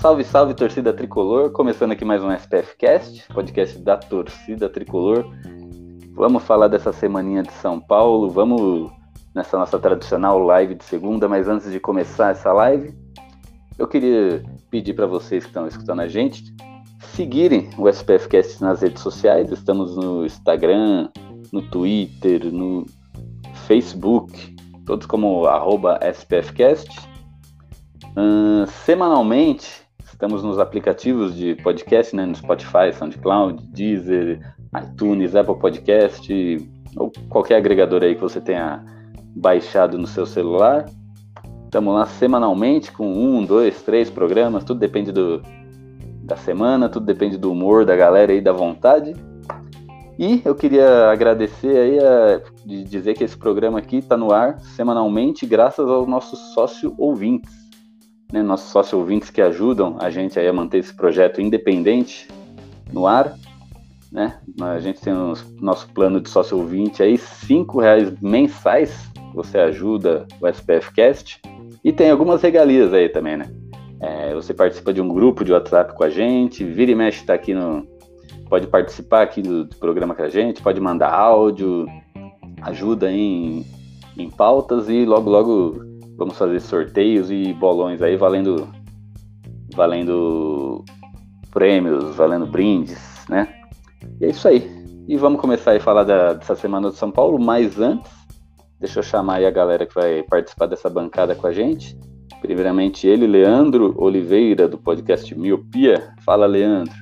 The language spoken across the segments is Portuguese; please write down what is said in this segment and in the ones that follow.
Salve, salve, torcida tricolor. Começando aqui mais um SPF Cast, podcast da torcida tricolor. Vamos falar dessa semaninha de São Paulo, vamos nessa nossa tradicional live de segunda, mas antes de começar essa live, eu queria pedir para vocês que estão escutando a gente seguirem o SPF Cast nas redes sociais. Estamos no Instagram, no Twitter, no Facebook, todos como SPFcast. Uh, semanalmente, estamos nos aplicativos de podcast, né, no Spotify, SoundCloud, Deezer, iTunes, Apple Podcast, ou qualquer agregador aí que você tenha baixado no seu celular. Estamos lá semanalmente com um, dois, três programas, tudo depende do, da semana, tudo depende do humor da galera aí, da vontade. E eu queria agradecer aí a, de dizer que esse programa aqui está no ar semanalmente graças aos nossos sócio ouvintes né, nossos sócios ouvintes que ajudam a gente a manter esse projeto independente no ar. Né? A gente tem o nosso plano de sócio ouvinte aí, cinco reais mensais, você ajuda o SPF Cast. E tem algumas regalias aí também, né? É, você participa de um grupo de WhatsApp com a gente, vira e mexe está aqui no. Pode participar aqui do, do, programa com a gente, pode mandar áudio, ajuda em, em pautas e logo logo Vamos fazer sorteios e bolões aí valendo valendo prêmios, valendo brindes, né? E é isso aí. E vamos começar a falar da, dessa semana de São Paulo, mas antes, deixa eu chamar aí a galera que vai participar dessa bancada com a gente. Primeiramente ele, Leandro Oliveira, do podcast Miopia. Fala, Leandro.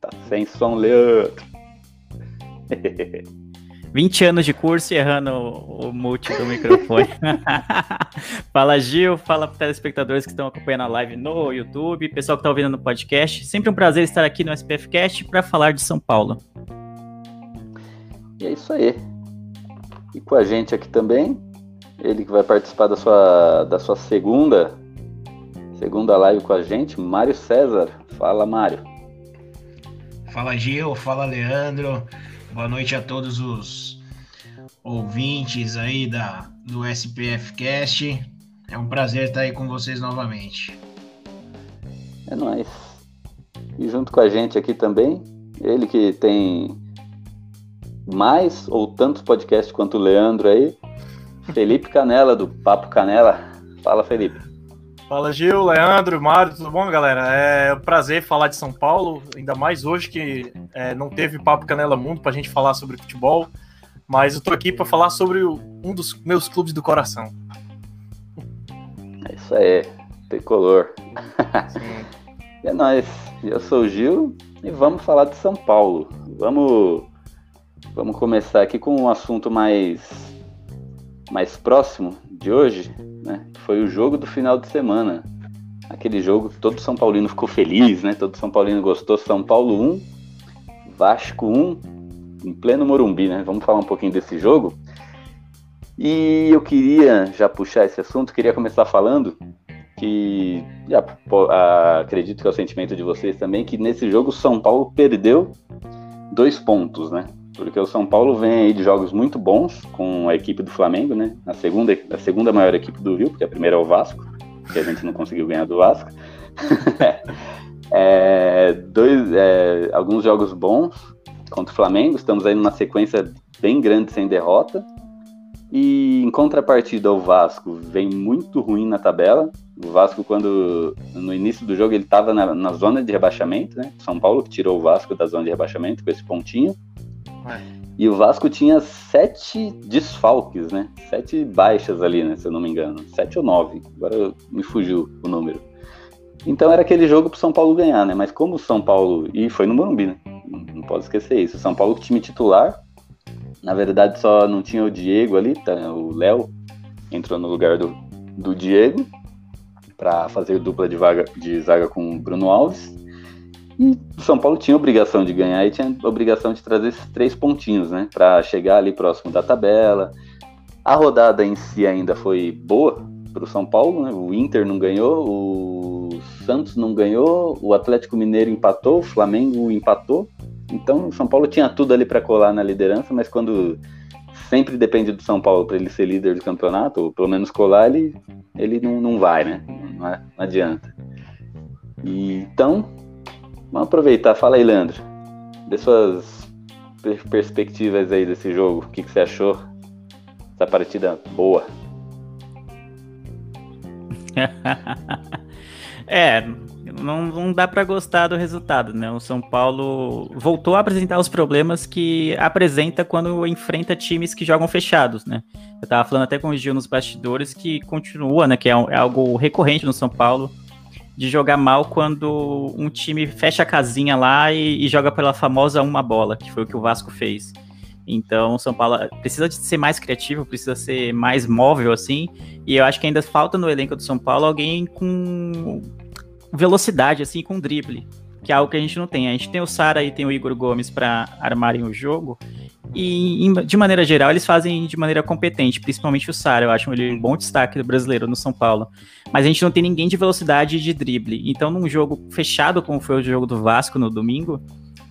Tá sem som, Leandro. 20 anos de curso e errando o, o mute do microfone. fala Gil, fala para telespectadores que estão acompanhando a live no YouTube, pessoal que está ouvindo no podcast. Sempre um prazer estar aqui no SPF Cast para falar de São Paulo. E é isso aí. E com a gente aqui também, ele que vai participar da sua, da sua segunda segunda live com a gente, Mário César. Fala, Mário. Fala, Gil. Fala, Leandro. Boa noite a todos os ouvintes aí da, do SPF Cast. É um prazer estar aí com vocês novamente. É nóis. E junto com a gente aqui também, ele que tem mais ou tantos podcasts quanto o Leandro aí, Felipe Canela, do Papo Canela. Fala, Felipe. Fala Gil, Leandro, Mário, tudo bom, galera? É um prazer falar de São Paulo, ainda mais hoje que é, não teve Papo Canela Mundo para a gente falar sobre futebol, mas eu tô aqui para falar sobre o, um dos meus clubes do coração. É isso aí, tricolor. é nóis, eu sou o Gil e vamos falar de São Paulo. Vamos, vamos começar aqui com um assunto mais, mais próximo de hoje, né? Foi o jogo do final de semana. Aquele jogo que todo São Paulino ficou feliz, né? Todo São Paulino gostou. São Paulo 1, Vasco 1, em pleno Morumbi, né? Vamos falar um pouquinho desse jogo. E eu queria já puxar esse assunto, queria começar falando que já, acredito que é o sentimento de vocês também, que nesse jogo São Paulo perdeu dois pontos, né? Porque o São Paulo vem aí de jogos muito bons com a equipe do Flamengo, né? A segunda, a segunda maior equipe do Rio, porque a primeira é o Vasco, que a gente não conseguiu ganhar do Vasco. é, dois, é, alguns jogos bons contra o Flamengo, estamos aí numa sequência bem grande sem derrota. E em contrapartida, o Vasco vem muito ruim na tabela. O Vasco, quando no início do jogo ele estava na, na, zona de rebaixamento, né? São Paulo que tirou o Vasco da zona de rebaixamento com esse pontinho. E o Vasco tinha sete desfalques, né? Sete baixas ali, né? Se eu não me engano. Sete ou nove. Agora me fugiu o número. Então era aquele jogo pro São Paulo ganhar, né? Mas como o São Paulo. E foi no Morumbi, né? Não, não pode esquecer isso. São Paulo, time titular. Na verdade, só não tinha o Diego ali, tá? O Léo entrou no lugar do, do Diego. para fazer dupla de, vaga, de zaga com o Bruno Alves. E o São Paulo tinha obrigação de ganhar e tinha obrigação de trazer esses três pontinhos, né? Para chegar ali próximo da tabela. A rodada em si ainda foi boa para o São Paulo, né? O Inter não ganhou, o Santos não ganhou, o Atlético Mineiro empatou, o Flamengo empatou. Então o São Paulo tinha tudo ali para colar na liderança, mas quando sempre depende do São Paulo para ele ser líder do campeonato, ou pelo menos colar, ele, ele não, não vai, né? Não, não adianta. E, então, Vamos aproveitar. Fala aí, Leandro. Dê suas perspectivas aí desse jogo. O que, que você achou? Essa partida boa. é, não, não dá para gostar do resultado, né? O São Paulo voltou a apresentar os problemas que apresenta quando enfrenta times que jogam fechados, né? Eu tava falando até com o Gil nos bastidores que continua, né? Que é, é algo recorrente no São Paulo de jogar mal quando um time fecha a casinha lá e, e, joga pela famosa uma bola, que foi o que o Vasco fez. Então, São Paulo precisa de ser mais criativo, precisa ser mais móvel assim, e eu acho que ainda falta no elenco do São Paulo alguém com velocidade assim, com drible, que é algo que a gente não tem. A gente tem o Sara e tem o Igor Gomes para armarem o jogo, e, de maneira geral, eles fazem de maneira competente, principalmente o Sara. Eu acho ele um bom destaque do brasileiro no São Paulo. Mas a gente não tem ninguém de velocidade de drible. Então, num jogo fechado, como foi o jogo do Vasco no domingo,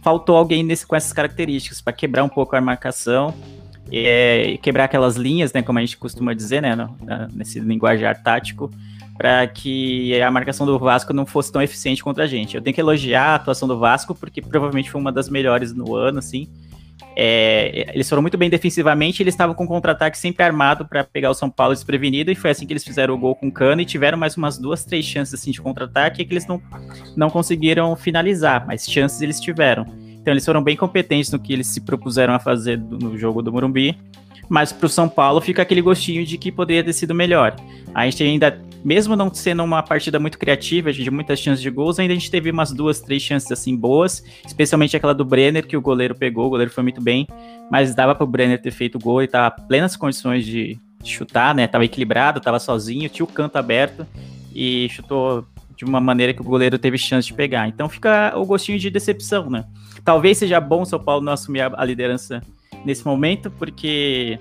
faltou alguém nesse, com essas características para quebrar um pouco a marcação, é, quebrar aquelas linhas, né, como a gente costuma dizer, né, no, nesse linguajar tático, para que a marcação do Vasco não fosse tão eficiente contra a gente. Eu tenho que elogiar a atuação do Vasco, porque provavelmente foi uma das melhores no ano, assim. É, eles foram muito bem defensivamente, eles estavam com contra-ataque sempre armado para pegar o São Paulo desprevenido, e foi assim que eles fizeram o gol com o Cano e tiveram mais umas duas, três chances assim, de contra-ataque que eles não, não conseguiram finalizar, mas chances eles tiveram. Então eles foram bem competentes no que eles se propuseram a fazer no jogo do Morumbi mas para o São Paulo fica aquele gostinho de que poderia ter sido melhor. A gente ainda, mesmo não sendo uma partida muito criativa, de muitas chances de gols, ainda a gente teve umas duas, três chances assim boas, especialmente aquela do Brenner que o goleiro pegou, o goleiro foi muito bem, mas dava para o Brenner ter feito gol e tava plenas condições de, chutar, né? Tava equilibrado, tava sozinho, tinha o canto aberto e chutou de uma maneira que o goleiro teve chance de pegar. Então fica o gostinho de decepção, né? Talvez seja bom o São Paulo não assumir a liderança nesse momento, porque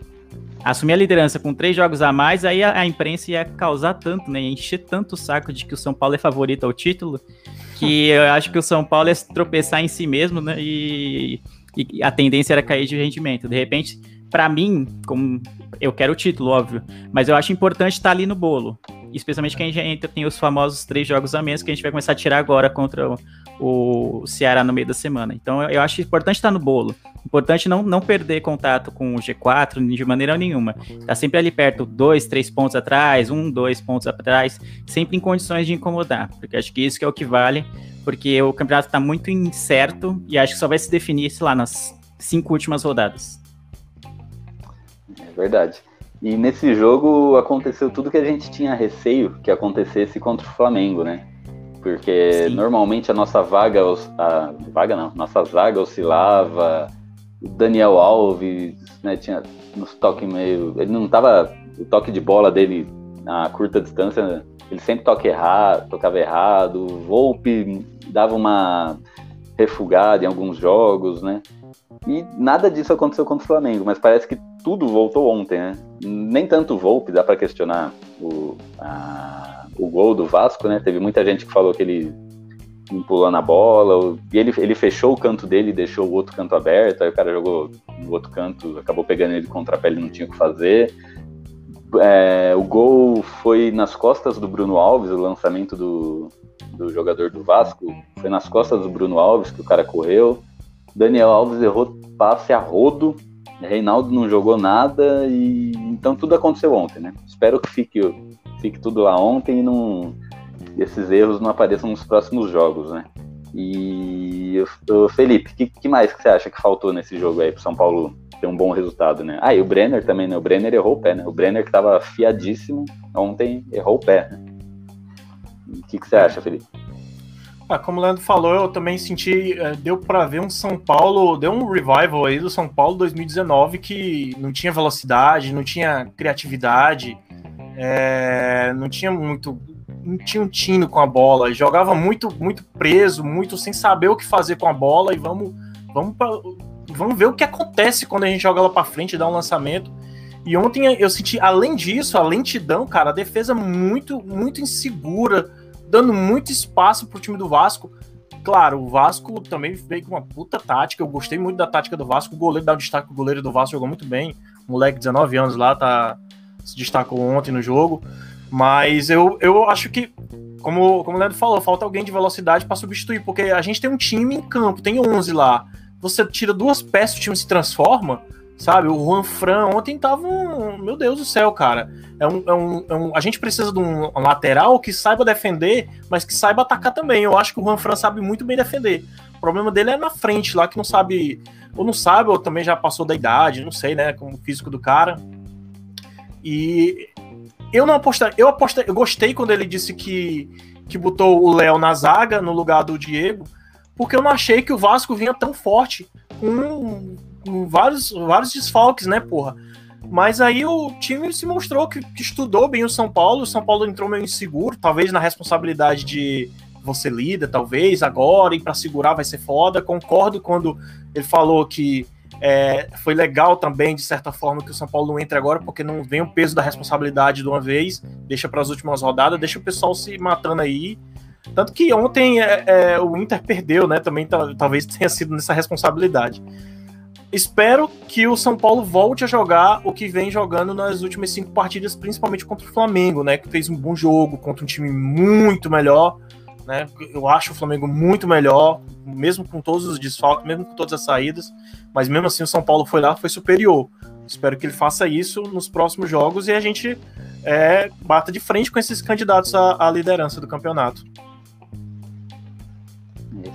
assumir a liderança com três jogos a mais, aí a, a, imprensa ia causar tanto, né? Ia encher tanto o saco de que o São Paulo é favorito ao título, que eu acho que o São Paulo ia se tropeçar em si mesmo, né? E, e a tendência era cair de rendimento. De repente, para mim, como eu quero o título, óbvio, mas eu acho importante estar ali no bolo. Especialmente que a gente ainda tem os famosos três jogos a menos que a gente vai começar a tirar agora contra o, o Ceará no meio da semana. Então eu acho importante estar no bolo. Importante não, não perder contato com o G4 de maneira nenhuma. Tá sempre ali perto, dois, três pontos atrás, um, dois pontos atrás, sempre em condições de incomodar. Porque acho que isso que é o que vale, porque o campeonato está muito incerto e acho que só vai se definir, sei lá, nas cinco últimas rodadas. É verdade. E nesse jogo aconteceu tudo que a gente tinha receio que acontecesse contra o Flamengo, né? Porque Sim. normalmente a nossa vaga, a vaga não, nossa zaga oscilava, o Daniel Alves, né, tinha nos toques meio, ele não tava, o toque de bola dele na curta distância, ele sempre toca errado, tocava errado, o Volpe dava uma refugada em alguns jogos, né? E nada disso aconteceu contra o Flamengo, mas parece que tudo voltou ontem, né? Nem tanto o Volpe, dá para questionar o, a, o gol do Vasco, né? Teve muita gente que falou que ele pulou na bola, e ele, ele fechou o canto dele e deixou o outro canto aberto, aí o cara jogou no outro canto, acabou pegando ele contra a pele, não tinha o que fazer. É, o gol foi nas costas do Bruno Alves, o lançamento do, do jogador do Vasco, foi nas costas do Bruno Alves que o cara correu. Daniel Alves errou passe a rodo, Reinaldo não jogou nada e então tudo aconteceu ontem, né? Espero que fique, fique tudo lá ontem e não esses erros não apareçam nos próximos jogos, né? E Felipe, o que, que, mais que você acha que faltou nesse jogo aí pro São Paulo ter um bom resultado, né? Ah, e o Brenner também, né? O Brenner errou o pé, né? O Brenner que tava fiadíssimo ontem errou o pé, né? O que, que você acha, Felipe? Ah, como o Leandro falou, eu também senti, é, deu para ver um São Paulo, deu um revival aí do São Paulo 2019 que não tinha velocidade, não tinha criatividade, é, não tinha muito não tinha um tino com a bola, jogava muito muito preso, muito sem saber o que fazer com a bola e vamos vamos pra, vamos ver o que acontece quando a gente joga ela para frente dá um lançamento. E ontem eu senti, além disso, a lentidão, cara, a defesa muito muito insegura, dando muito espaço pro time do Vasco. Claro, o Vasco também veio com uma puta tática. Eu gostei muito da tática do Vasco. O goleiro dá um destaque, o goleiro do Vasco jogou muito bem. O moleque, 19 anos lá, tá, se destacou ontem no jogo. Mas eu, eu acho que, como, como o Leandro falou, falta alguém de velocidade para substituir, porque a gente tem um time em campo, tem 11 lá. Você tira duas peças, o time se transforma, sabe? O Juan Fran ontem tava um. Meu Deus do céu, cara. É um, é um, é um, a gente precisa de um lateral que saiba defender, mas que saiba atacar também. Eu acho que o Juan Fran sabe muito bem defender. O problema dele é na frente, lá que não sabe. Ou não sabe, ou também já passou da idade, não sei, né? Com o físico do cara. E eu não apostei. Eu apostei, eu gostei quando ele disse que, que botou o Léo na zaga no lugar do Diego, porque eu não achei que o Vasco vinha tão forte com, com vários, vários desfalques, né, porra? Mas aí o time se mostrou que, que, estudou bem o São Paulo. O São Paulo entrou meio inseguro, talvez na responsabilidade de você líder, talvez agora, e para segurar vai ser foda. Concordo quando ele falou que é, foi legal também, de certa forma, que o São Paulo não entre agora, porque não vem o peso da responsabilidade de uma vez, deixa para as últimas rodadas, deixa o pessoal se matando aí. Tanto que ontem é, é, o Inter perdeu, né? Também talvez tenha sido nessa responsabilidade. Espero que o São Paulo volte a jogar o que vem jogando nas últimas cinco partidas, principalmente contra o Flamengo, né? Que fez um bom jogo contra um time muito melhor. Né? Eu acho o Flamengo muito melhor, mesmo com todos os desfalques, mesmo com todas as saídas, mas mesmo assim o São Paulo foi lá, foi superior. Espero que ele faça isso nos próximos jogos e a gente é, bata de frente com esses candidatos à, à liderança do campeonato.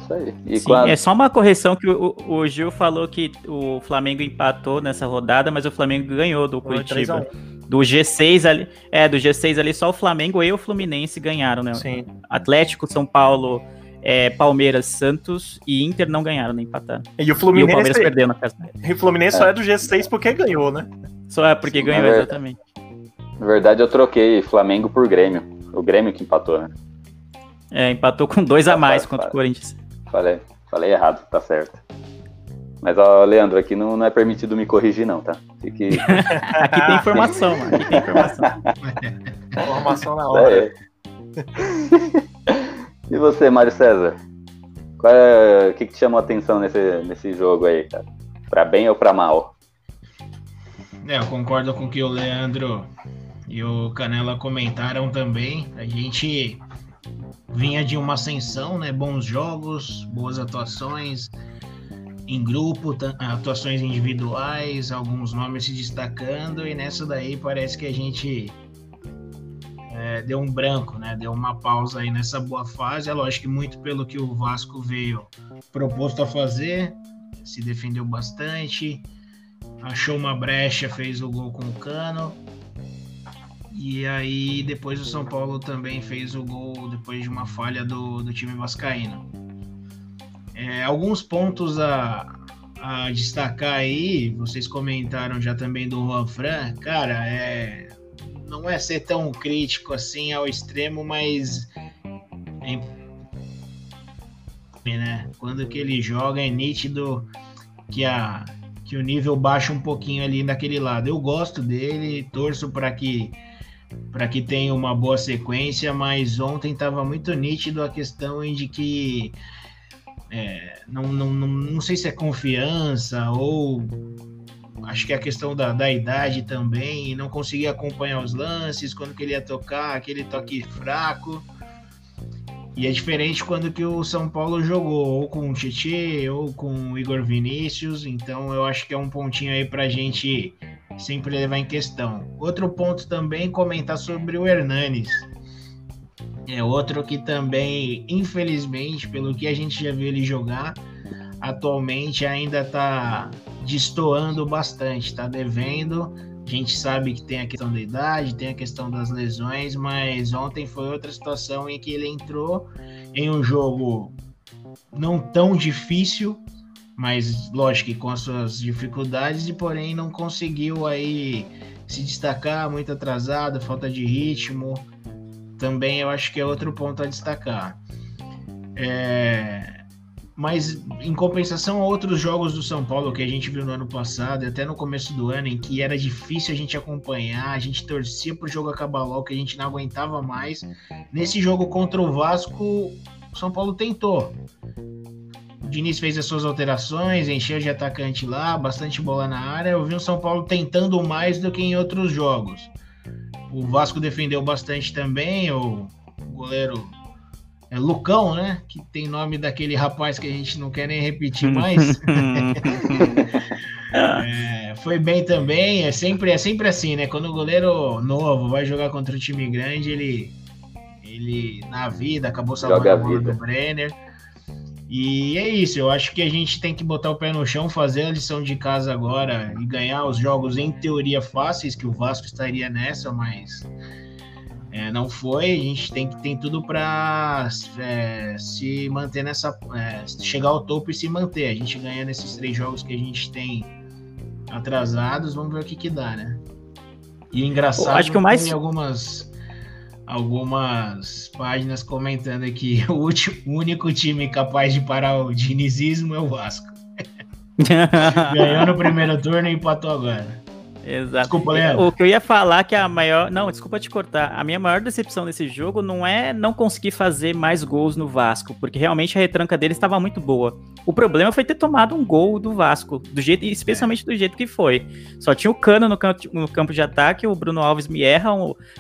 Isso aí. Sim, a... É só uma correção que o, o, Gil falou que o Flamengo empatou nessa rodada, mas o Flamengo ganhou do Curitiba do G6 ali, é, do G6 ali só o Flamengo e o Fluminense ganharam, né? Sim. Atlético, São Paulo, é, Palmeiras, Santos e Inter não ganharam, nem empataram. E o Fluminense, e o Palmeiras perdeu na casa. E o Fluminense é. só é do G6 porque ganhou, né? Só é porque Sim, ganhou, na exatamente. Na verdade, eu troquei Flamengo por Grêmio. O Grêmio que empatou, né? É, empatou com dois a mais contra o Corinthians. Falei, falei errado, tá certo. Mas, ó, Leandro, aqui não, não é permitido me corrigir, não, tá? Fique... aqui tem informação, mano. Aqui tem informação. informação na hora. É. e você, Mário César? É, o que, que te chamou a atenção nesse, nesse jogo aí, cara? Pra bem ou pra mal? É, eu concordo com o que o Leandro e o Canela comentaram também. A gente vinha de uma ascensão, né? Bons jogos, boas atuações em grupo, atuações individuais, alguns nomes se destacando, e nessa daí parece que a gente é, deu um branco, né? Deu uma pausa aí nessa boa fase. É lógico que muito pelo que o Vasco veio proposto a fazer, se defendeu bastante, achou uma brecha, fez o gol com o cano. E aí depois o São Paulo também fez o gol depois de uma falha do, do time vascaíno. É, alguns pontos a, a destacar aí, vocês comentaram já também do Juan Fran, cara, é, não é ser tão crítico assim ao extremo, mas é, né? quando que ele joga é nítido que, a, que o nível baixa um pouquinho ali naquele lado. Eu gosto dele, torço para que para que tenha uma boa sequência, mas ontem estava muito nítido a questão de que é, não, não, não, não sei se é confiança ou acho que é a questão da, da idade também, não conseguia acompanhar os lances, quando que ele ia tocar, aquele toque fraco. E é diferente quando que o São Paulo jogou, ou com o Tietê, ou com o Igor Vinícius, então eu acho que é um pontinho aí pra gente sempre levar em questão. Outro ponto também, comentar sobre o Hernanes. É outro que também, infelizmente, pelo que a gente já viu ele jogar, atualmente ainda está destoando bastante, está devendo. A gente sabe que tem a questão da idade, tem a questão das lesões, mas ontem foi outra situação em que ele entrou em um jogo não tão difícil, mas lógico que com as suas dificuldades, e porém não conseguiu aí se destacar, muito atrasado, falta de ritmo também eu acho que é outro ponto a destacar. É, mas em compensação a outros jogos do São Paulo que a gente viu no ano passado, até no começo do ano, em que era difícil a gente acompanhar, a gente torcia pro jogo acabar logo, que a gente não aguentava mais. Nesse jogo contra o Vasco, o São Paulo tentou. O Diniz fez as suas alterações, encheu de atacante lá, bastante bola na área. Eu vi o São Paulo tentando mais do que em outros jogos. O Vasco defendeu bastante também, o goleiro é Lucão, né? Que tem nome daquele rapaz que a gente não quer nem repetir mais. é, foi bem também. É sempre, é sempre assim, né? Quando o goleiro novo vai jogar contra um time grande, ele, ele na vida acabou salvando a bola do Brenner. E é isso, eu acho que a gente tem que botar o pé no chão, fazer a lição de casa agora e ganhar os jogos em teoria fáceis, que o Vasco estaria nessa, mas é, não foi, a gente tem, tem tudo para é, se manter nessa. É, chegar ao topo e se manter. A gente ganha nesses três jogos que a gente tem atrasados, vamos ver o que, que dá, né? E engraçado, acho que o mais... tem algumas, algumas páginas comentando aqui: o, último, o único time capaz de parar o dinizismo é o Vasco. Ganhou no primeiro turno e empatou agora. Exato. Desculpa, Leandro. O que eu ia falar que a maior. Não, desculpa te cortar. A minha maior decepção nesse jogo não é não conseguir fazer mais gols no Vasco, porque realmente a retranca dele estava muito boa. O problema foi ter tomado um gol do Vasco, do jeito, especialmente do jeito que foi. Só tinha o cano no campo, no campo de ataque, o Bruno Alves me erra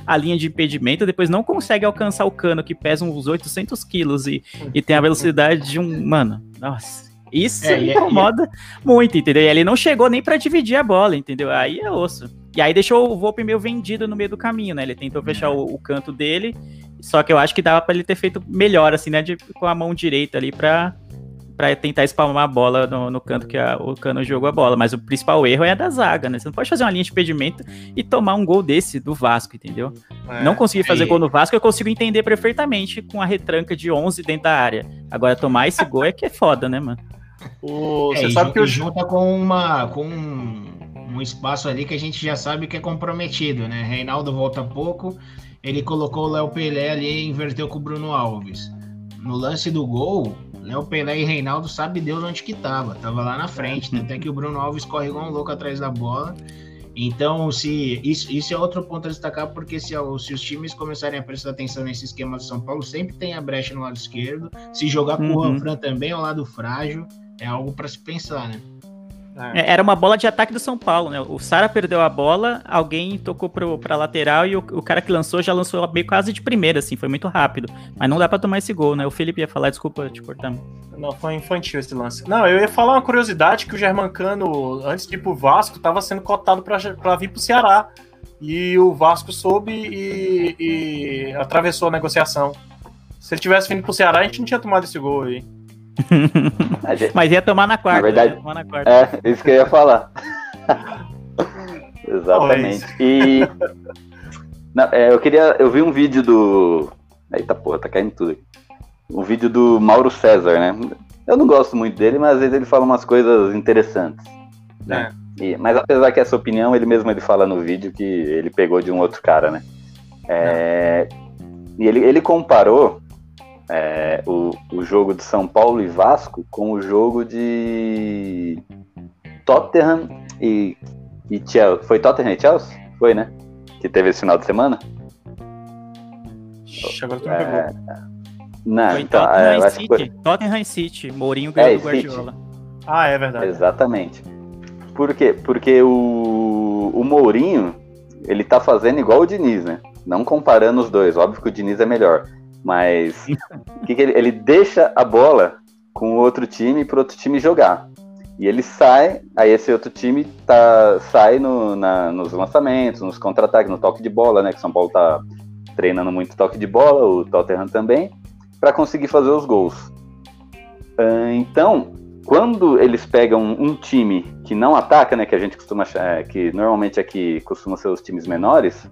a linha de impedimento, depois não consegue alcançar o cano, que pesa uns 800 quilos e, e tem a velocidade de um. Mano, nossa. Isso é, incomoda e, muito, entendeu? E ele não chegou nem para dividir a bola, entendeu? Aí é osso. E aí deixou o Volpe meio vendido no meio do caminho, né? Ele tentou fechar o, o canto dele, só que eu acho que dava para ele ter feito melhor, assim, né? De, com a mão direita ali para para tentar espalmar a bola no, no canto que a, o cano jogou a bola. Mas o principal erro é a da zaga, né? Você não pode fazer uma linha de impedimento e tomar um gol desse do Vasco, entendeu? É, não conseguir fazer gol no Vasco, eu consigo entender perfeitamente com a retranca de 11 dentro da área. Agora, tomar esse gol é que é foda, né, mano? O, é, você sabe que o junta com uma com um, um, espaço ali que a gente já sabe que é comprometido, né? Reinaldo volta pouco, ele colocou o Léo Pelé ali e inverteu com o Bruno Alves. No lance do gol, Léo Pelé e Reinaldo sabe Deus onde que tava, tava lá na frente, né? até que o Bruno Alves corre igual um louco atrás da bola. Então, se isso, isso é outro ponto a destacar, porque se, se, os times começarem a prestar atenção nesse esquema do São Paulo, sempre tem a brecha no lado esquerdo. Se jogar com uhum. o Fran também ao lado frágil é algo para se pensar, né? É. Era uma bola de ataque do São Paulo, né? O Sara perdeu a bola, alguém tocou pro, pra lateral e o, o, cara que lançou já lançou meio quase de primeira, assim, foi muito rápido. Mas não dá pra tomar esse gol, né? O Felipe ia falar, desculpa te cortar. Não, foi infantil esse lance. Não, eu ia falar uma curiosidade que o Germancano, antes de ir pro Vasco, tava sendo cotado pra, pra vir pro Ceará. E o Vasco soube e, e atravessou a negociação. Se ele tivesse vindo pro Ceará, a gente não tinha tomado esse gol aí. Mas ia tomar na quarta. Na verdade, tomar na quarta. é isso que eu ia falar. Exatamente. E não, é, eu queria, eu vi um vídeo do, eita porra, tá caindo tudo. Aqui. Um vídeo do Mauro César, né? Eu não gosto muito dele, mas às vezes ele fala umas coisas interessantes. Né? É. E, mas apesar que essa opinião, ele mesmo ele fala no vídeo que ele pegou de um outro cara, né? É, e ele, ele comparou é, o, o jogo de São Paulo e Vasco com o jogo de Tottenham e, e Chelsea. Foi Tottenham e Chelsea? Foi, né? Que teve esse final de semana? Agora tu me é... Não, Foi então, Tottenham, é, City. Foi... Tottenham City. Mourinho ganhou é, do Guardiola. City. Ah, é verdade. Exatamente. Por quê? Porque o, o Mourinho, ele tá fazendo igual o Diniz, né? Não comparando os dois. Óbvio que o Diniz é melhor. Mas que que ele, ele deixa a bola com o outro time para outro time jogar. E ele sai, aí esse outro time tá, sai no, na, nos lançamentos, nos contra-ataques, no toque de bola, né? Que São Paulo tá treinando muito toque de bola, o Tottenham também, para conseguir fazer os gols. Uh, então, quando eles pegam um, time que não ataca, né? Que a gente costuma achar, que normalmente aqui costuma ser os times menores,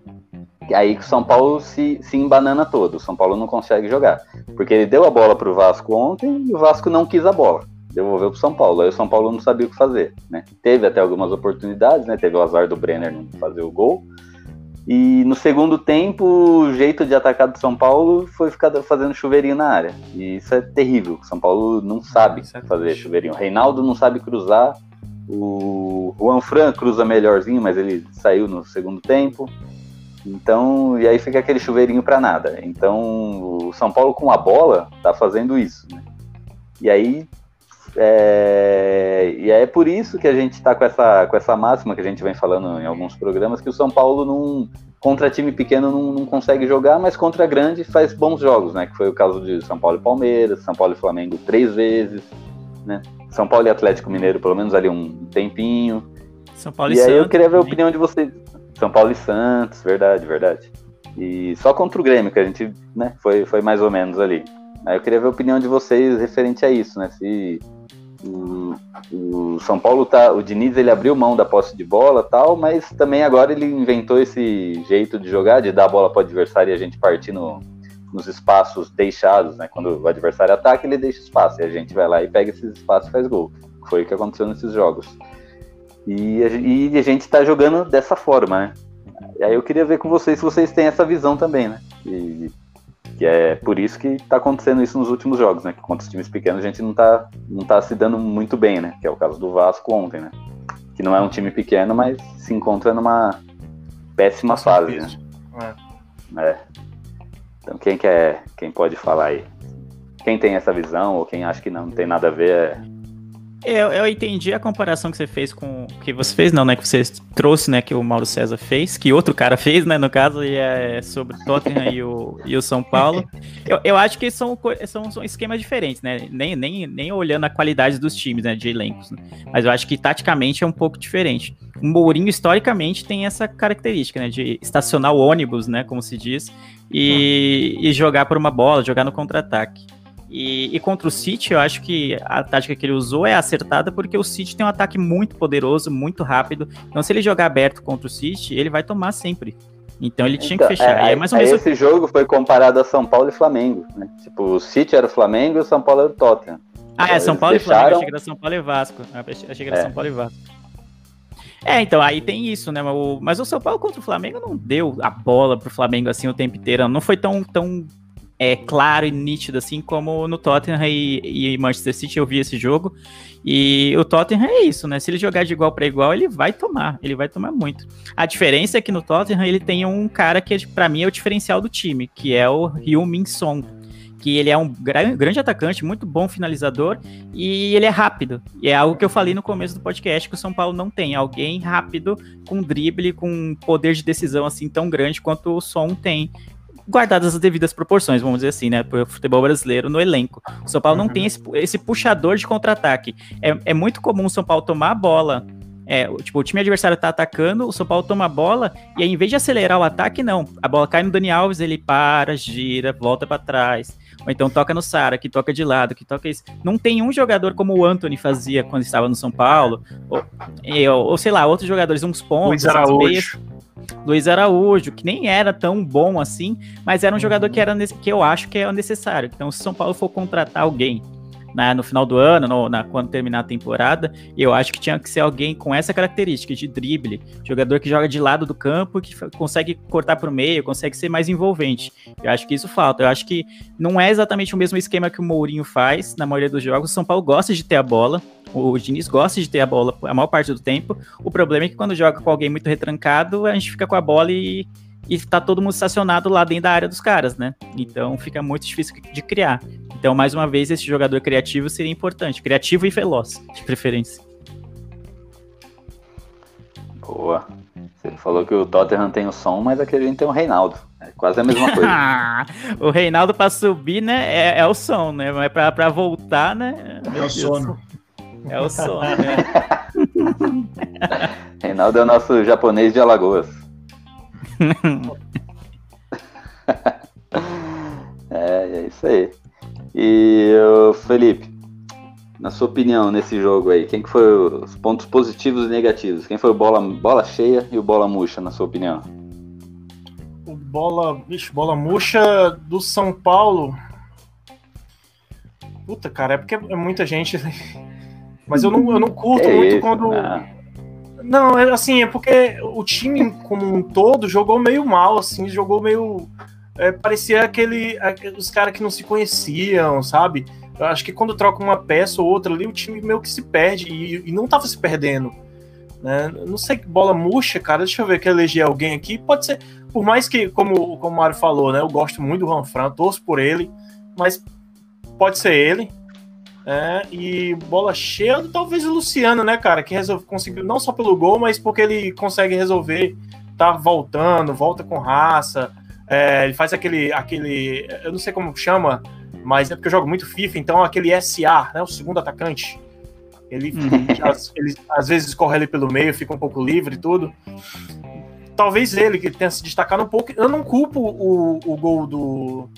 aí que o São Paulo se, se embanana todo. O São Paulo não consegue jogar. Porque ele deu a bola para o Vasco ontem e o Vasco não quis a bola. Devolveu para o São Paulo. Aí o São Paulo não sabia o que fazer. Né? Teve até algumas oportunidades, né? Teve o azar do Brenner não fazer o gol. E no segundo tempo, o jeito de atacar do São Paulo foi ficar fazendo chuveirinho na área. E isso é terrível. São Paulo não sabe é fazer chuveirinho. O Reinaldo não sabe cruzar. O Juan Fran cruza melhorzinho, mas ele saiu no segundo tempo. Então, e aí fica aquele chuveirinho para nada. Então, o São Paulo com a bola tá fazendo isso. Né? E aí é, e é por isso que a gente está com essa, com essa máxima que a gente vem falando em alguns programas, que o São Paulo não, contra time pequeno não, não consegue jogar, mas contra grande faz bons jogos, né? Que foi o caso de São Paulo e Palmeiras, São Paulo e Flamengo três vezes, né? São Paulo e Atlético Mineiro pelo menos ali um tempinho. São Paulo e e aí eu Santos queria ver a também. opinião de vocês. São Paulo e Santos, verdade, verdade. E só contra o Grêmio, que a gente, né, foi, foi mais ou menos ali. Aí eu queria ver a opinião de vocês referente a isso, né? Se o, o São Paulo tá. O Diniz ele abriu mão da posse de bola tal, mas também agora ele inventou esse jeito de jogar, de dar a bola para o adversário e a gente partir no, nos espaços deixados, né? Quando o adversário ataca, ele deixa espaço. E a gente vai lá e pega esses espaços e faz gol. Foi o que aconteceu nesses jogos. E a, e a gente está jogando dessa forma, né? E aí eu queria ver com vocês se vocês têm essa visão também, né? E, que é por isso que tá acontecendo isso nos últimos jogos, né? Que contra os times pequenos a gente não tá, não tá se dando muito bem, né? Que é o caso do Vasco ontem, né? Que não é um time pequeno, mas se encontra numa péssima fase, né? É. É. Então quem quer, quem pode falar aí? Quem tem essa visão ou quem acha que não, não tem nada a ver é Eu, eu entendi a comparação que você fez com. Que você fez, não, né? Que você trouxe, né? Que o Mauro César fez, que outro cara fez, né? No caso, e é sobre Tottenham e, o, e o São Paulo. Eu, eu acho que são, são, são esquemas diferentes, né? Nem, nem, nem olhando a qualidade dos times, né? De elencos. né? Mas eu acho que taticamente é um pouco diferente. O Mourinho, historicamente, tem essa característica, né? De estacionar o ônibus, né? Como se diz, e, e jogar por uma bola, jogar no contra-ataque. E, e contra o City, eu acho que a tática que ele usou é acertada porque o City tem um ataque muito poderoso, muito rápido. Então, se ele jogar aberto contra o City, ele vai tomar sempre. Então, ele tinha que Então, fechar. E é mais ou menos. esse jogo foi comparado a São Paulo e Flamengo, né? Tipo, o City era o Flamengo e o São Paulo era o Tottenham. Ah, é Eles São Paulo e Flamengo. Achei que era São Paulo e Vasco. Ah, Achei que era É. São Paulo e Vasco. É, então, aí tem isso, né? Mas o, mas o São Paulo contra o Flamengo não deu a bola pro Flamengo assim o tempo inteiro. Não foi tão, tão é, claro e nítido assim como no Tottenham e, e Manchester City eu vi esse jogo. E o Tottenham é isso, né? Se ele jogar de igual para igual, ele vai tomar. Ele vai tomar muito. A diferença é que no Tottenham ele tem um cara que, para mim, é o diferencial do time, que é o Heung-Min Son que ele é um gra- grande atacante, muito bom finalizador e ele é rápido. E é algo que eu falei no começo do podcast que o São Paulo não tem. Alguém rápido, com drible, com poder de decisão assim tão grande quanto o Som tem. Guardadas as devidas proporções, vamos dizer assim, né? Pro futebol brasileiro no elenco. O São Paulo não Uhum. tem esse, esse puxador de contra-ataque. É, é muito comum o São Paulo tomar a bola. É, o- tipo, o time adversário tá atacando, o São Paulo toma a bola, e aí, em vez de acelerar o ataque, não. A bola cai no Dani Alves, ele para, gira, volta pra trás. Ou então toca no Sara, que toca de lado, que toca isso. Não tem um jogador como o Anthony fazia quando estava no São Paulo. Ou, ou, sei lá, outros jogadores, uns pontos. Luiz Araújo. Luiz Araújo, que nem era tão bom assim, mas era um jogador que, era, que eu acho que é necessário. Então, se o São Paulo for contratar alguém né, no final do ano, no- na, quando terminar a temporada, eu acho que tinha que ser alguém com essa característica de drible, jogador que joga de lado do campo, que consegue cortar para o meio, consegue ser mais envolvente. Eu acho que isso falta. Eu acho que não é exatamente o mesmo esquema que o Mourinho faz na maioria dos jogos. O São Paulo gosta de ter a bola, o Diniz gosta de ter a bola a maior parte do tempo. O problema é que quando joga com alguém muito retrancado, a gente fica com a bola e, e tá todo mundo estacionado lá dentro da área dos caras, né? Então fica muito difícil de criar. Então, mais uma vez, esse jogador criativo seria importante. Criativo e veloz, de preferência. Boa. Você falou que o Tottenham tem o som, mas aqui a gente tem o Reinaldo. É quase a mesma coisa. o Reinaldo pra subir, né? É, é o som, né? Mas pra, pra voltar, né? É meu o sono. É o sono, né? Reinaldo é o nosso japonês de Alagoas. é, é isso aí. E Felipe, na sua opinião nesse jogo aí, quem que foi os pontos positivos e negativos? Quem foi o bola, bola cheia e o bola murcha, na sua opinião? O bola, bicho, bola murcha do São Paulo. Puta, cara, é porque é muita gente. Mas eu não, eu não curto Que muito isso, quando. né? Não, é assim, é porque o time como um todo jogou meio mal, assim, jogou meio. É, parecia aquele. aque- os caras que não se conheciam, sabe? Eu acho que quando troca uma peça ou outra ali, o time meio que se perde e, e não tava se perdendo. Né? Não sei que bola murcha, cara. Deixa eu ver que elegi alguém aqui. Pode ser, por mais que, como, como o Mário falou, né? Eu gosto muito do Ranfran, torço por ele, mas pode ser ele. É, e bola cheia, talvez o Luciano, né, cara, que resolve, conseguiu, não só pelo gol, mas porque ele consegue resolver, tá voltando, volta com raça, é, ele faz aquele, aquele, eu não sei como chama, mas é porque eu jogo muito FIFA, então aquele SA, né, o segundo atacante, ele, às, ele às vezes corre ali pelo meio, fica um pouco livre e tudo. Talvez ele que tenha se destacado um pouco. Eu não culpo o, o gol do,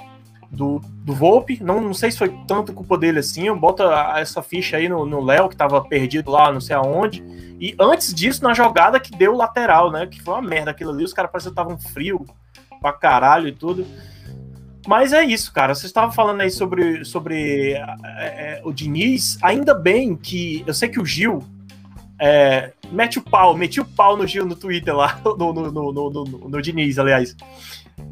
do, do Volpe. Não, não sei se foi tanto culpa dele assim. Eu boto essa ficha aí no no Léo, que tava perdido lá, não sei aonde. E antes disso, na jogada que deu o lateral, né? Que foi uma merda aquilo ali. Os caras pareciam que estavam frio pra caralho e tudo. Mas é isso, cara. Você estava falando aí sobre, sobre é, é, o Diniz. Ainda bem que. Eu sei que o Gil. é, mete o pau, meti o pau no Gil no Twitter lá, no, no, no, no, no, no Diniz, aliás.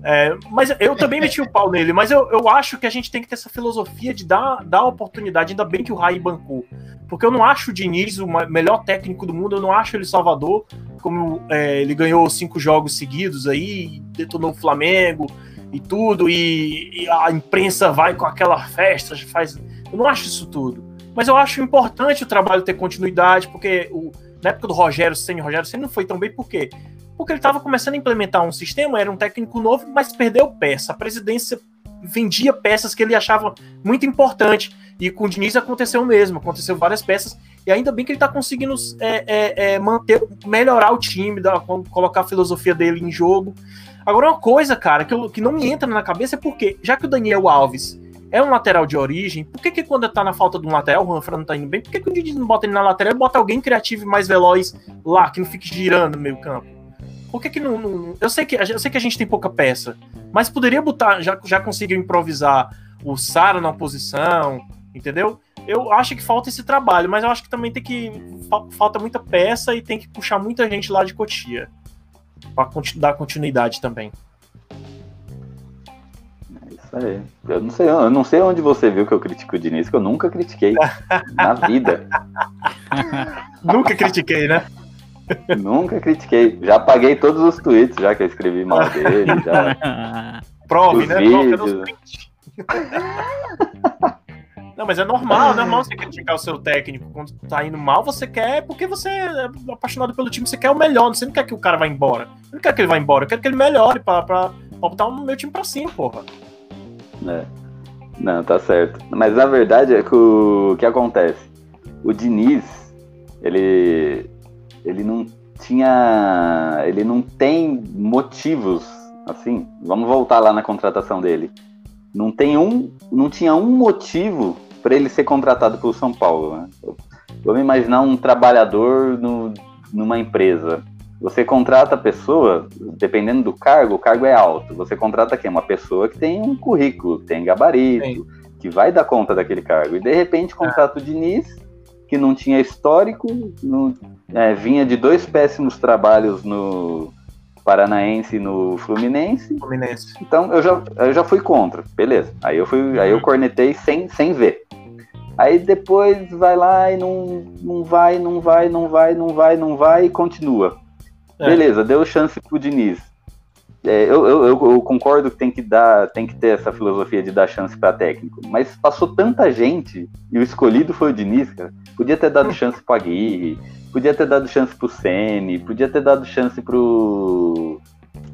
É, mas eu também meti o pau nele, mas eu, eu acho que a gente tem que ter essa filosofia de dar, dar oportunidade, ainda bem que o Rai bancou. Porque eu não acho o Diniz o melhor técnico do mundo, eu não acho ele Salvador, como é, ele ganhou cinco jogos seguidos aí, detonou o Flamengo e tudo, e, e a imprensa vai com aquela festa, faz. Eu não acho isso tudo. Mas eu acho importante o trabalho ter continuidade, porque o, na época do Rogério Senna, o Rogério Senna não foi tão bem, por quê? Porque ele estava começando a implementar um sistema, era um técnico novo, mas perdeu peça. A presidência vendia peças que ele achava muito importante. E com o Diniz aconteceu o mesmo, aconteceu várias peças. E ainda bem que ele está conseguindo é, é, é, manter, melhorar o time, colocar a filosofia dele em jogo. Agora, uma coisa, cara, que, eu, que não me entra na cabeça é porque, já que o Daniel Alves é um lateral de origem, por que, que quando tá na falta de um lateral, o Ranfran não tá indo bem, por que, que o Diniz não bota ele na lateral e bota alguém criativo e mais veloz lá, que não fique girando no meio campo? Por que, que não, não. eu, sei que, eu sei que a gente tem pouca peça, mas poderia botar, já, já conseguiu improvisar o Sara na posição, entendeu? Eu acho que falta esse trabalho, mas eu acho que também tem que. fa- Falta muita peça e tem que puxar muita gente lá de Cotia. Pra conti- dar continuidade também. Isso aí. Eu não sei, eu não sei onde você viu que eu critico o Diniz, que eu nunca critiquei na vida. Nunca critiquei, né? Nunca critiquei. Já apaguei todos os tweets já que eu escrevi mal dele, já. Prove, Os né? Prove, vídeos. Não, mas é normal, é normal você criticar o seu técnico. Quando tá indo mal, você quer, porque você é apaixonado pelo time, você quer o melhor. Você não quer que o cara vá embora. Eu não quero que ele vá embora, eu quero que ele melhore pra, pra, pra botar o meu time pra cima, porra. É. Não, tá certo. Mas na verdade é que o, o que acontece? O Diniz, ele, ele não tinha. Ele não tem motivos. Assim, vamos voltar lá na contratação dele. Não tem um. Não tinha um motivo para ele ser contratado pelo São Paulo. Né? Vamos imaginar um trabalhador no, numa empresa. Você contrata a pessoa, dependendo do cargo, o cargo é alto. Você contrata quem? Uma pessoa que tem um currículo, que tem gabarito, Sim. que vai dar conta daquele cargo. E de repente contrata o Diniz, que não tinha histórico, não- é, vinha de dois péssimos trabalhos no Paranaense e no Fluminense. Fluminense. Então eu já, eu já fui contra, beleza. Aí eu fui, aí eu cornetei sem, sem ver. Aí depois vai lá e não, não vai, não vai, não vai, não vai, não vai e continua. É. Beleza, deu chance pro Diniz. É, eu, eu, eu- concordo que tem que dar, tem que ter essa filosofia de dar chance para técnico, mas passou tanta gente e o escolhido foi o Diniz, cara. Podia ter dado chance pro Aguirre, podia ter dado chance pro Ceni, podia ter dado chance pro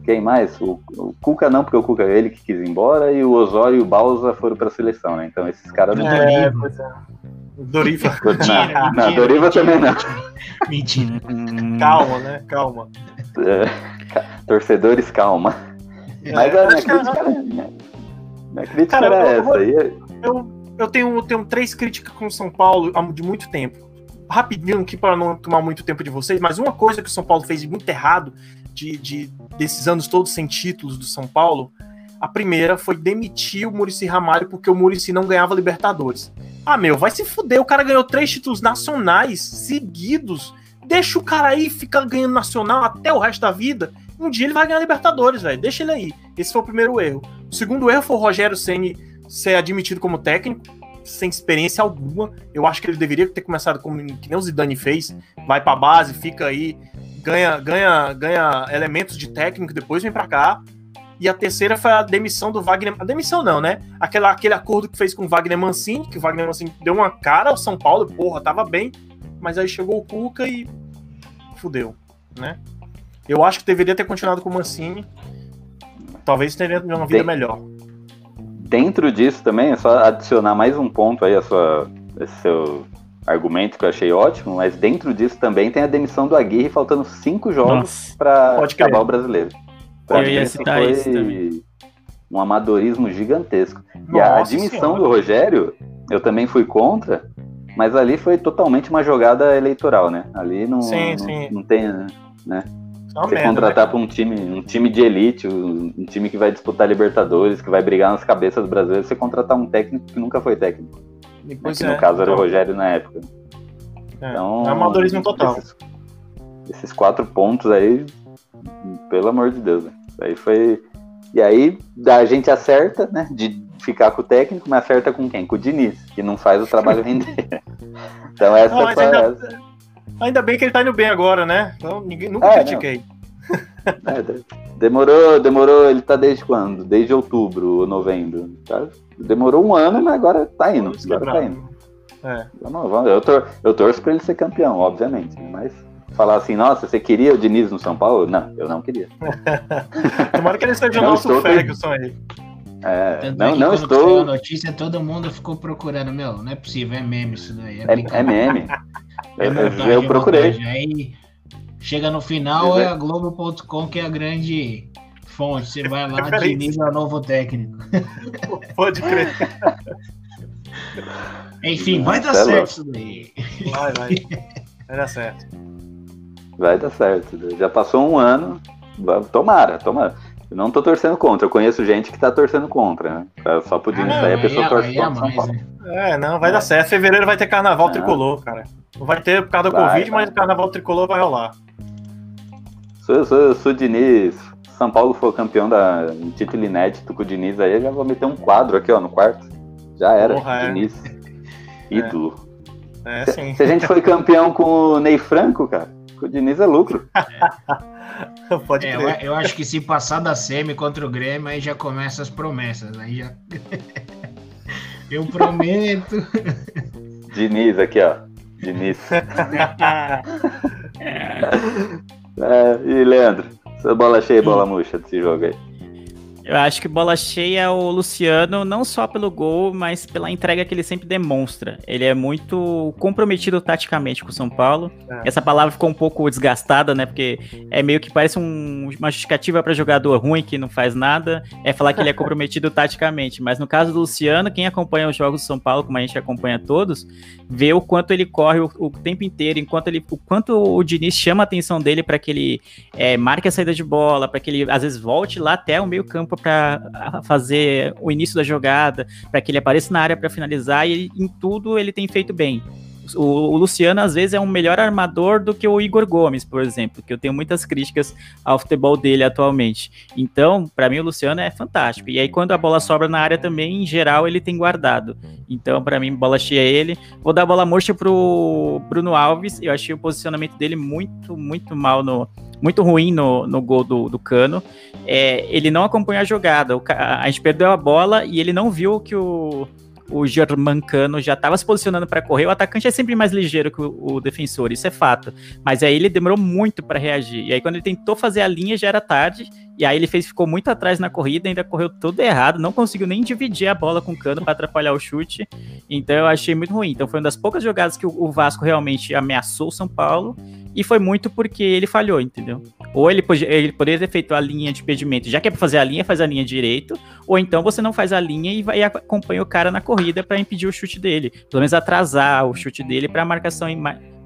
quem mais? O, o Cuca não, porque o Cuca é ele que quis ir embora e o Osório e o Balsa foram pra seleção, né? Então esses caras não. É, é. O Doriva. Não, não, Doriva também não. Mentira. Calma, né? Calma. É, torcedores, calma. Mas a minha acho que- crítica era, minha, minha crítica Cara, era eu- eu essa. E, Eu, eu tenho, eu tenho três críticas com o São Paulo há de muito tempo. Rapidinho aqui para não tomar muito tempo de vocês, mas uma coisa que o São Paulo fez de muito errado de, de- desses anos todos sem títulos do São Paulo, a primeira foi demitir o Murici Ramalho porque o Murici não ganhava Libertadores. Ah, meu, vai se fuder, o cara ganhou três títulos nacionais seguidos. Deixa o cara aí ficar ganhando nacional até o resto da vida. Um dia ele vai ganhar Libertadores, velho. Deixa ele aí. Esse foi o primeiro erro. O segundo erro foi o Rogério Ceni ser admitido como técnico, sem experiência alguma. Eu acho que ele deveria ter começado como que nem o Zidane fez. Vai pra base, fica aí, ganha, ganha, ganha elementos de técnico, depois vem pra cá. E a terceira foi a demissão do Wagner. A demissão não, né? Aquela, aquele acordo que fez com o Wagner Mancini, que o Wagner Mancini deu uma cara ao São Paulo, porra, tava bem. Mas aí chegou o Cuca e fudeu, né? Eu acho que deveria ter continuado com o Mancini. Talvez teria uma vida melhor. Dentro disso também, é só adicionar mais um ponto aí a sua, esse seu argumento que eu achei ótimo, mas dentro disso também tem a demissão do Aguirre faltando cinco jogos para acabar o brasileiro. Pra eu ia citar foi isso também. um amadorismo gigantesco. Nossa e a admissão senhora. do Rogério, eu também fui contra, mas ali foi totalmente uma jogada eleitoral, né? Ali não, sim, não, sim. não tem, né? Você merda, contratar né? para um time, um time de elite, um, um, time que vai disputar Libertadores, que vai brigar nas cabeças do brasileiro, você contratar um técnico que nunca foi técnico. Pois que é, no caso era o Rogério na época. É, então, é amadorismo total. Esses, esses, quatro pontos aí, pelo amor de Deus, né? aí foi. E aí a gente acerta, né? De ficar com o técnico, mas acerta com quem? Com o Diniz, que não faz o trabalho render. então essa não, é ainda, ainda, bem que ele tá indo bem agora, né? Então ninguém, nunca é, critiquei. É, demorou, demorou, ele tá desde quando? Desde outubro ou novembro. Tá? Demorou um ano, mas agora tá indo. Agora tá indo. É. Vamos, eu, tor eu torço pra ele ser campeão, obviamente, né? mas falar assim, nossa, você queria o Diniz no São Paulo? Não, eu não queria. Tomara que ele seja o nosso Ferguson aí. É, não, não estou. a notícia, todo mundo ficou procurando. Meu, não é possível, é meme isso daí. É, é, é meme. é montagem, eu procurei. Aí chega no final, é a Globo.com que é a grande fonte. Você vai lá, é o novo técnico. Pode crer. Enfim, vai dar é certo isso daí. Vai, vai. Vai dar certo. Vai dar certo. Já passou um ano. Tomara, tomara. Eu não tô torcendo contra, eu conheço gente que tá torcendo contra, né? Só por Diniz ah, a pessoa é, torce contra São Paulo. É, não, vai é. dar certo. Fevereiro vai ter carnaval tricolor, cara. Não vai ter por causa do vai, Covid, vai. mas o carnaval tricolor vai rolar. Sou, sou, sou Diniz. São Paulo for campeão da um título inédito com o Diniz aí, eu já vou meter um quadro aqui, ó, no quarto. Já era. Porra, Diniz. É. Ídolo. É, sim. Se a gente foi campeão com o Ney Franco, cara, com o Diniz é lucro. Pode é, eu, eu, acho que se passar da semi contra o Grêmio, aí já começa as promessas. Aí já. eu prometo. Diniz aqui, ó. Diniz. é, e Leandro, sua bola cheia e bola murcha desse jogo aí. Eu acho que bola cheia é o Luciano, não só pelo gol, mas pela entrega que ele sempre demonstra. Ele é muito comprometido taticamente com o São Paulo. É. Essa palavra ficou um pouco desgastada, né? Porque é meio que parece um, uma justificativa para jogador ruim que não faz nada, é falar que ele é comprometido taticamente. Mas no caso do Luciano, quem acompanha os jogos do São Paulo, como a gente acompanha todos, vê o quanto ele corre o, o tempo inteiro, enquanto ele, o quanto o Diniz chama a atenção dele para que ele é, marque a saída de bola, para que ele às vezes volte lá até o meio campo para fazer o início da jogada, para que ele apareça na área para finalizar e em tudo ele tem feito bem. O, o, Luciano, às vezes, é um melhor armador do que o Igor Gomes, por exemplo, que eu tenho muitas críticas ao futebol dele atualmente. Então, para mim, o Luciano é fantástico. E aí, quando a bola sobra na área também, em geral, ele tem guardado. Então, para mim, bola cheia é ele. Vou dar a bola murcha pro Bruno Alves. Eu achei o posicionamento dele muito, muito mal no, muito ruim no, no gol do, do Cano. É, ele não acompanhou a jogada. O, a, a gente perdeu a bola e ele não viu que o, o Germancano já estava se posicionando para correr. O atacante é sempre mais ligeiro que o, o defensor, isso é fato. Mas aí ele demorou muito para reagir. E aí quando ele tentou fazer a linha já era tarde. E aí ele fez, ficou muito atrás na corrida, ainda correu tudo errado, não conseguiu nem dividir a bola com o Cano para atrapalhar o chute. Então eu achei muito ruim. Então foi uma das poucas jogadas que o, o Vasco realmente ameaçou o São Paulo e foi muito porque ele falhou, entendeu? Ou ele, ele poderia ter feito a linha de impedimento, já que é para fazer a linha, faz a linha direito, ou então você não faz a linha e vai acompanha o cara na corrida para impedir o chute dele, pelo menos atrasar o chute dele para a marcação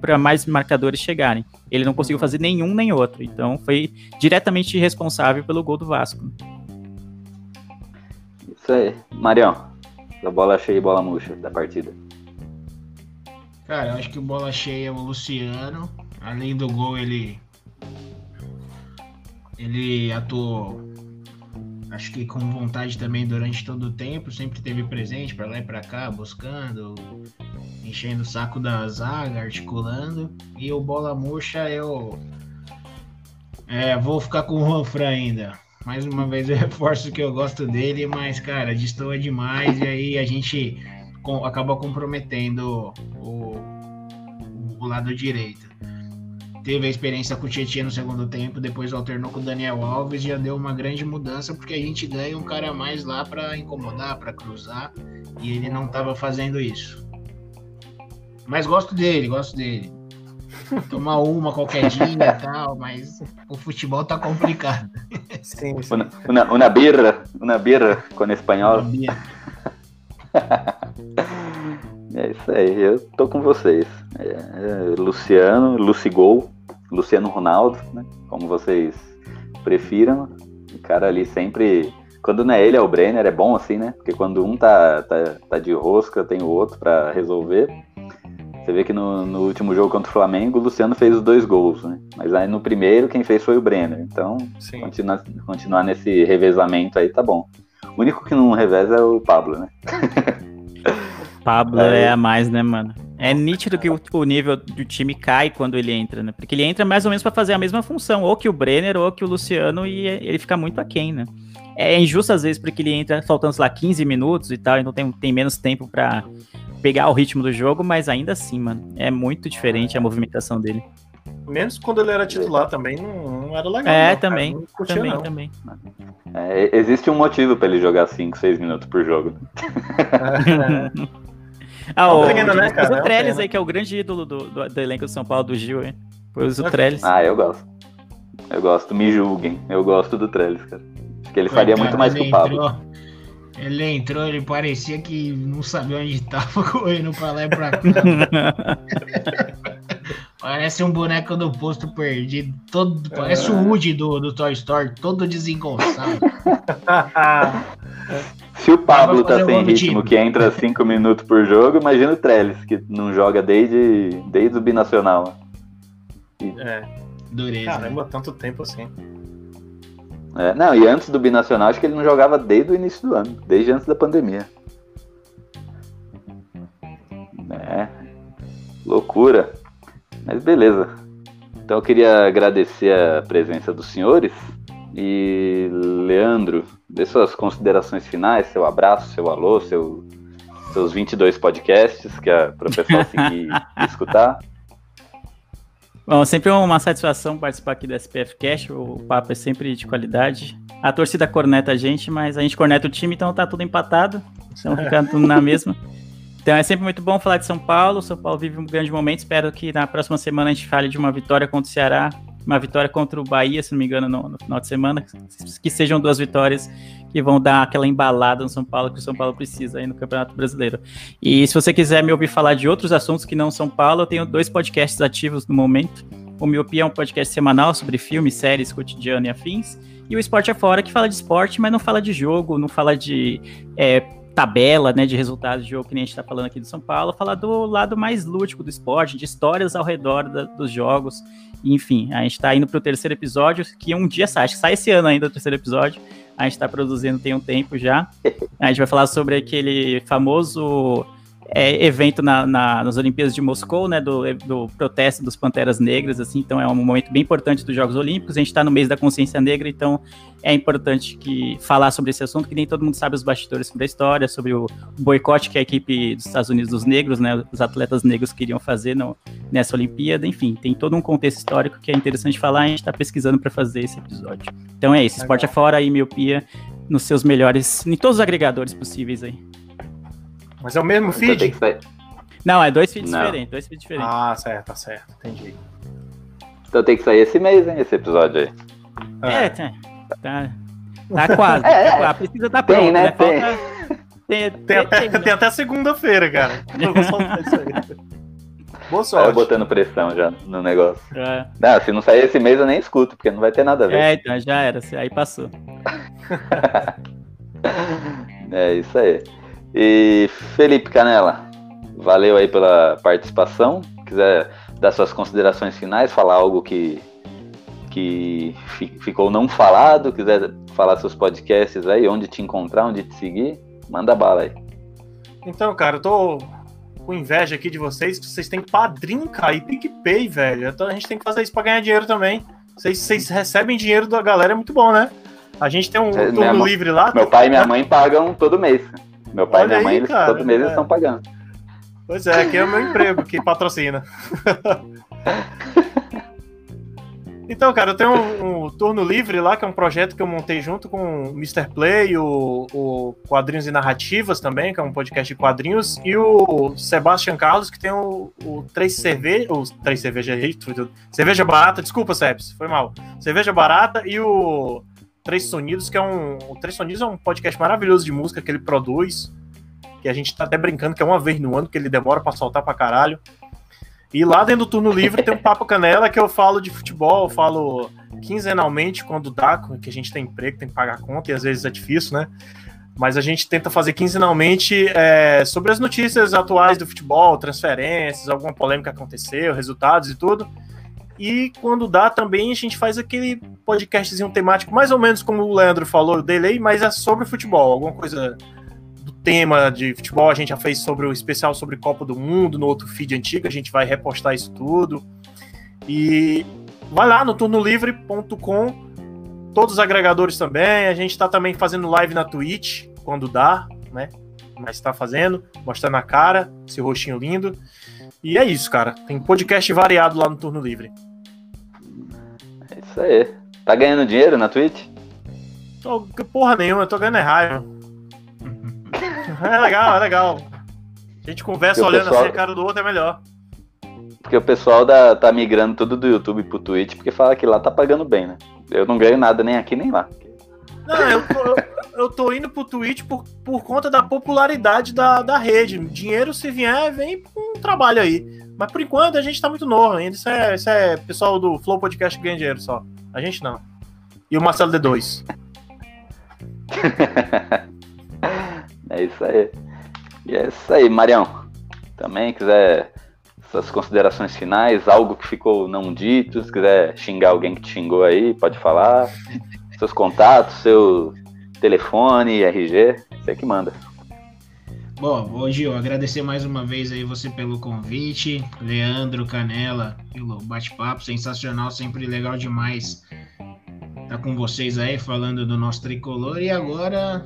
para mais marcadores chegarem. Ele não conseguiu fazer nenhum nem outro, então foi diretamente responsável pelo gol do Vasco. Isso aí, Marião, da bola cheia e bola murcha da partida. Cara, eu acho que bola cheia é o Luciano Além do gol, ele. Ele atuou. Acho que com vontade também durante todo o tempo, sempre teve presente para lá e para cá, buscando, enchendo o saco da zaga, articulando. E o bola murcha eu é, vou ficar com o Juanfran ainda. Mais uma vez eu reforço que eu gosto dele, mas, cara, destoa demais e aí a gente com, acaba comprometendo o, o lado direito. Teve a experiência com o Tietchan no segundo tempo, depois alternou com o Daniel Alves, já deu uma grande mudança, porque a gente ganha um cara a mais lá para incomodar, para cruzar, e ele não estava fazendo isso. Mas gosto dele, gosto dele. Tomar uma qualquer dia e tal, mas o futebol tá complicado. Sim, sim. Una, una, una birra, una birra com espanhol. é isso aí, eu tô com vocês. É, é, Luciano, Lucigol, Luciano Ronaldo, né? Como vocês prefiram. O cara ali sempre. Quando não é ele, é o Brenner, é bom assim, né? Porque quando um tá, tá, tá de rosca, tem o outro para resolver. Você vê que no, no, último jogo contra o Flamengo, o Luciano fez os dois gols, né? Mas aí no primeiro, quem fez foi o Brenner. Então, continuar, continuar nesse revezamento aí tá bom. O único que não reveza é o Pablo, né? Pablo é, é a mais, né, mano? É nítido que o, o, nível do time cai quando ele entra, né? Porque ele entra mais ou menos para fazer a mesma função, ou que o Brenner, ou que o Luciano, e ele fica muito aquém, né? É injusto às vezes porque ele entra faltando, sei lá, 15 minutos e tal, então tem, tem menos tempo para pegar o ritmo do jogo, mas ainda assim, mano, é muito diferente a movimentação dele. Menos quando ele era titular também, não, não era legal. É, não, também, curtia, também, não. também. É, existe um motivo para ele jogar 5, 6 minutos por jogo. ah, o, pegando, né, cara? o Trellis aí, que é o grande ídolo do, do, do, elenco de São Paulo, do Gil, hein? Pois o Trellis. Ah, eu gosto. Eu gosto, me julguem. Eu gosto do Trellis, cara. Acho que ele faria muito mais que o Pablo. Ele entrou, ele parecia que não sabia onde estava, correndo pra lá e pra cá. parece um boneco do posto perdido. Todo, parece o Woody do, do Toy Story, todo desengonçado. Se o Pablo tá sem ritmo, que entra 5 minutos por jogo, imagina o Trellis, que não joga desde, desde o binacional. É. Dureza. Caramba, tanto tempo assim. É, não, e antes do Binacional, acho que ele não jogava desde o início do ano, desde antes da pandemia. É, loucura. Mas beleza. Então eu queria agradecer a presença dos senhores. E Leandro, dê suas considerações finais, seu abraço, seu alô, seu, seus 22 podcasts que a professora seguir escutar. Bom, sempre é uma satisfação participar aqui do SPF Cash, o papo é sempre de qualidade. A torcida corneta a gente, mas a gente corneta o time, então tá tudo empatado, estamos ficando tudo na mesma. Então é sempre muito bom falar de São Paulo, São Paulo vive um grande momento, espero que na próxima semana a gente fale de uma vitória contra o Ceará, uma vitória contra o Bahia, se não me engano, no, no final de semana, que sejam duas vitórias que vão dar aquela embalada no São Paulo que o São Paulo precisa aí no Campeonato Brasileiro. E se você quiser me ouvir falar de outros assuntos que não São Paulo, eu tenho dois podcasts ativos no momento. O Miopia é um podcast semanal sobre filmes, séries, cotidiano e afins. E o Esporte é Fora, que fala de esporte, mas não fala de jogo, não fala de é, tabela, né, de resultados de jogo, que nem a gente está falando aqui do São Paulo. Fala do lado mais lúdico do esporte, de histórias ao redor da, dos jogos. Enfim, a gente está indo para o terceiro episódio, que um dia sai, acho que sai esse ano ainda o terceiro episódio a gente está produzindo tem um tempo já. A gente vai falar sobre aquele famoso é, evento na, na, nas Olimpíadas de Moscou, né, do, do protesto dos Panteras Negras, assim, então é um momento bem importante dos Jogos Olímpicos, a gente está no mês da consciência negra, então é importante que falar sobre esse assunto, que nem todo mundo sabe os bastidores sobre a história, sobre o boicote que a equipe dos Estados Unidos dos negros, né, os atletas negros queriam fazer no, nessa Olimpíada, enfim, tem todo um contexto histórico que é interessante falar, a gente está pesquisando para fazer esse episódio. Então é isso, esporte é fora e miopia nos seus melhores, em todos os agregadores possíveis aí. Mas é o mesmo então feed? Não, é dois feeds diferentes, dois feeds diferentes. Ah, certo, tá certo, entendi. Então tem que sair esse mês, hein, esse episódio aí. É, é tá, tá, tá quase. É, tá, a pesquisa tá pronta, tem, né? né? Tem. Falta... Tem, tem, até, tem, tem até segunda-feira, cara. Eu vou soltar isso aí. Boa sorte. Botando pressão já no negócio. É. Não, se não sair esse mês eu nem escuto, porque não vai ter nada a ver. É, então já era, aí passou. é isso aí. E Felipe Canela, valeu aí pela participação. Quiser dar suas considerações finais, falar algo que, que fi- ficou não falado, quiser falar seus podcasts aí, onde te encontrar, onde te seguir, manda bala aí. Então, cara, eu tô com inveja aqui de vocês, que vocês têm padrinho, cara, e PicPay, velho. Então a gente tem que fazer isso pra ganhar dinheiro também. Vocês, vocês recebem dinheiro da galera, é muito bom, né? A gente tem um É, turno livre lá. Meu pai e minha mãe pagam todo mês. Meu pai Olha e minha aí, mãe, eles, cara, todo mês é. eles estão pagando. Pois é, aqui é o meu emprego que patrocina. então, cara, eu tenho um, um turno livre lá, que é um projeto que eu montei junto com o Mr. Play, o, o Quadrinhos e Narrativas também, que é um podcast de quadrinhos, e o Sebastian Carlos, que tem o, o Três Cerveja. Os Três Cerveja Cerveja Barata, desculpa, Sebs, foi mal. Cerveja Barata e o Três Sonidos, que é um. O Três Sonidos é um podcast maravilhoso de música que ele produz que a gente tá até brincando que é uma vez no ano que ele demora pra soltar pra caralho. E lá dentro do turno livre tem um Papo Canela que eu falo de futebol, eu falo quinzenalmente quando dá, que a gente tem emprego, tem que pagar conta e às vezes é difícil, né? Mas a gente tenta fazer quinzenalmente é, sobre as notícias atuais do futebol, transferências, alguma polêmica aconteceu, resultados e tudo. E quando dá também a gente faz aquele podcastzinho temático, mais ou menos como o Leandro falou, o delay, mas é sobre futebol, alguma coisa do tema de futebol. A gente já fez sobre o especial sobre Copa do Mundo no outro feed antigo, a gente vai repostar isso tudo. E vai lá no turnolivre.com, todos os agregadores também. A gente tá também fazendo live na Twitch, quando dá, né? Mas tá fazendo, mostrando a cara, esse rostinho lindo. E é isso, cara. Tem podcast variado lá no Turno Livre. É isso aí. Tá ganhando dinheiro na Twitch? Tô, porra nenhuma, eu tô ganhando é raiva. É legal, é legal. A gente conversa E o olhando pessoal- assim a cara do outro, é melhor. Porque o pessoal da, tá migrando tudo do YouTube pro Twitch, porque fala que lá tá pagando bem, né? Eu não ganho nada nem aqui nem lá. Não, eu eu, eu tô indo pro Twitch por, por conta da popularidade da, da rede. Dinheiro, se vier, vem com um trabalho aí. Mas por enquanto a gente tá muito novo ainda. Isso é, isso é pessoal do Flow Podcast que ganha dinheiro só. A gente não. E o Marcelo D2. É isso aí. E é isso aí, Marião. Também quiser suas considerações finais, algo que ficou não dito, se quiser xingar alguém que te xingou aí, pode falar. Seus contatos, seu telefone, RG, você que manda. Bom, ô Gil, agradecer mais uma vez aí você pelo convite, Leandro, Canela, pelo bate-papo sensacional, sempre legal demais estar com vocês aí falando do nosso tricolor e agora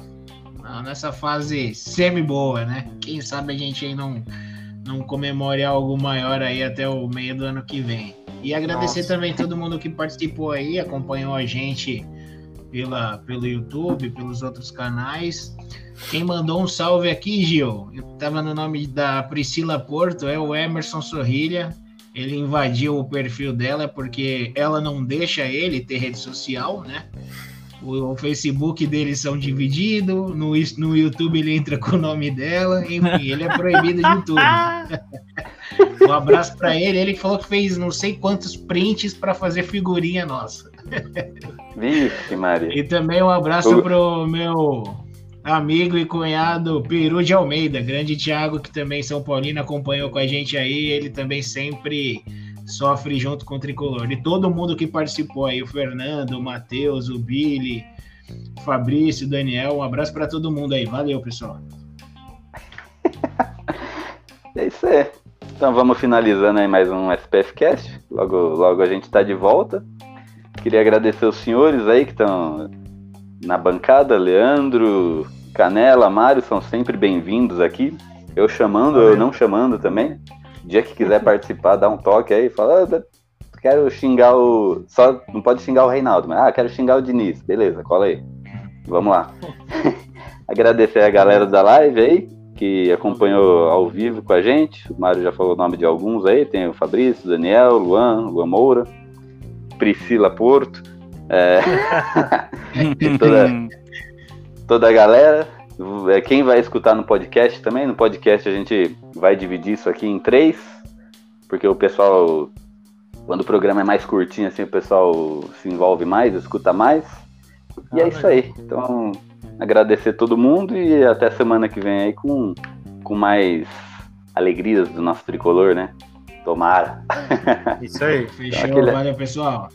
ah, nessa fase semi-boa, né? Quem sabe a gente aí não, não comemore algo maior aí até o meio do ano que vem. E agradecer Nossa. também todo mundo que participou aí, acompanhou a gente pela, pelo YouTube, pelos outros canais. Quem mandou um salve aqui, Gil, eu tava no nome da Priscila Porto, é o Emerson Sorrilha. Ele invadiu o perfil dela porque ela não deixa ele ter rede social, né? O, Facebook deles são divididos, no, no YouTube ele entra com o nome dela, enfim, ele é proibido de tudo. Um abraço pra ele, ele falou que fez não sei quantos prints para fazer figurinha nossa. Vixe, Maria. E também um abraço O- pro meu amigo e cunhado Peru de Almeida, grande Thiago, que também São Paulino acompanhou com a gente aí. Ele também sempre sofre junto com o Tricolor. E todo mundo que participou aí, o Fernando, o Matheus, o Billy, o Fabrício, o Daniel, um abraço para todo mundo aí. Valeu, pessoal. É isso aí. Então vamos finalizando aí mais um SPF Cast. Logo, logo a gente tá de volta. Queria agradecer os senhores aí que estão na bancada, Leandro, Canela, Mário, são sempre bem-vindos aqui. Eu chamando, eu não chamando também. Dia que quiser participar, dá um toque aí, fala, "Ah, quero xingar o. Só não pode xingar o Reinaldo, mas ah, quero xingar o Diniz. Beleza, cola aí. Vamos lá. Agradecer a galera da live aí, que acompanhou ao vivo com a gente. O Mário já falou o nome de alguns aí, tem o Fabrício, Daniel, Luan, Luan Moura, Priscila Porto, é, e toda, toda a galera. É, Quem vai escutar no podcast também, no podcast a gente vai dividir isso aqui em três, porque o pessoal, quando o programa é mais curtinho, assim, o pessoal se envolve mais, escuta mais. E é isso aí. Então, agradecer todo mundo e até semana que vem aí com, com mais alegrias do nosso tricolor, né? Tomara. Isso aí. Fechou, aquele- valeu pessoal.